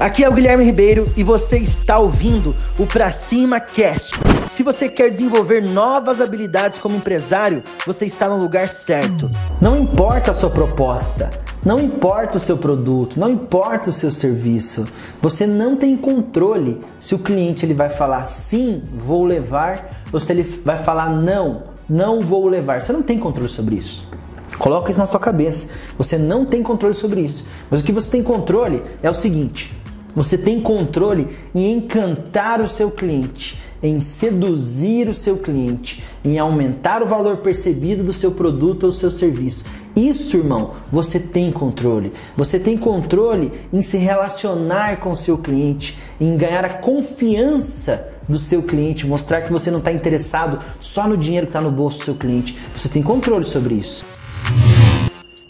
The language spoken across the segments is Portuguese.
Aqui é o Guilherme Ribeiro e você está ouvindo o Pra Cima Cast. Se você quer desenvolver novas habilidades como empresário, você está no lugar certo. Não importa a sua proposta, não importa o seu produto, não importa o seu serviço. Você não tem controle se o cliente ele vai falar sim, vou levar, ou se ele vai falar não, não vou levar. Você não tem controle sobre isso. Coloca isso na sua cabeça. Você não tem controle sobre isso. Mas o que você tem controle é o seguinte: você tem controle em encantar o seu cliente, em seduzir o seu cliente, em aumentar o valor percebido do seu produto ou seu serviço. Isso, irmão, você tem controle. Você tem controle em se relacionar com o seu cliente, em ganhar a confiança do seu cliente, mostrar que você não está interessado só no dinheiro que está no bolso do seu cliente. Você tem controle sobre isso.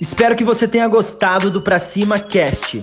Espero que você tenha gostado do Pra Cima Cast.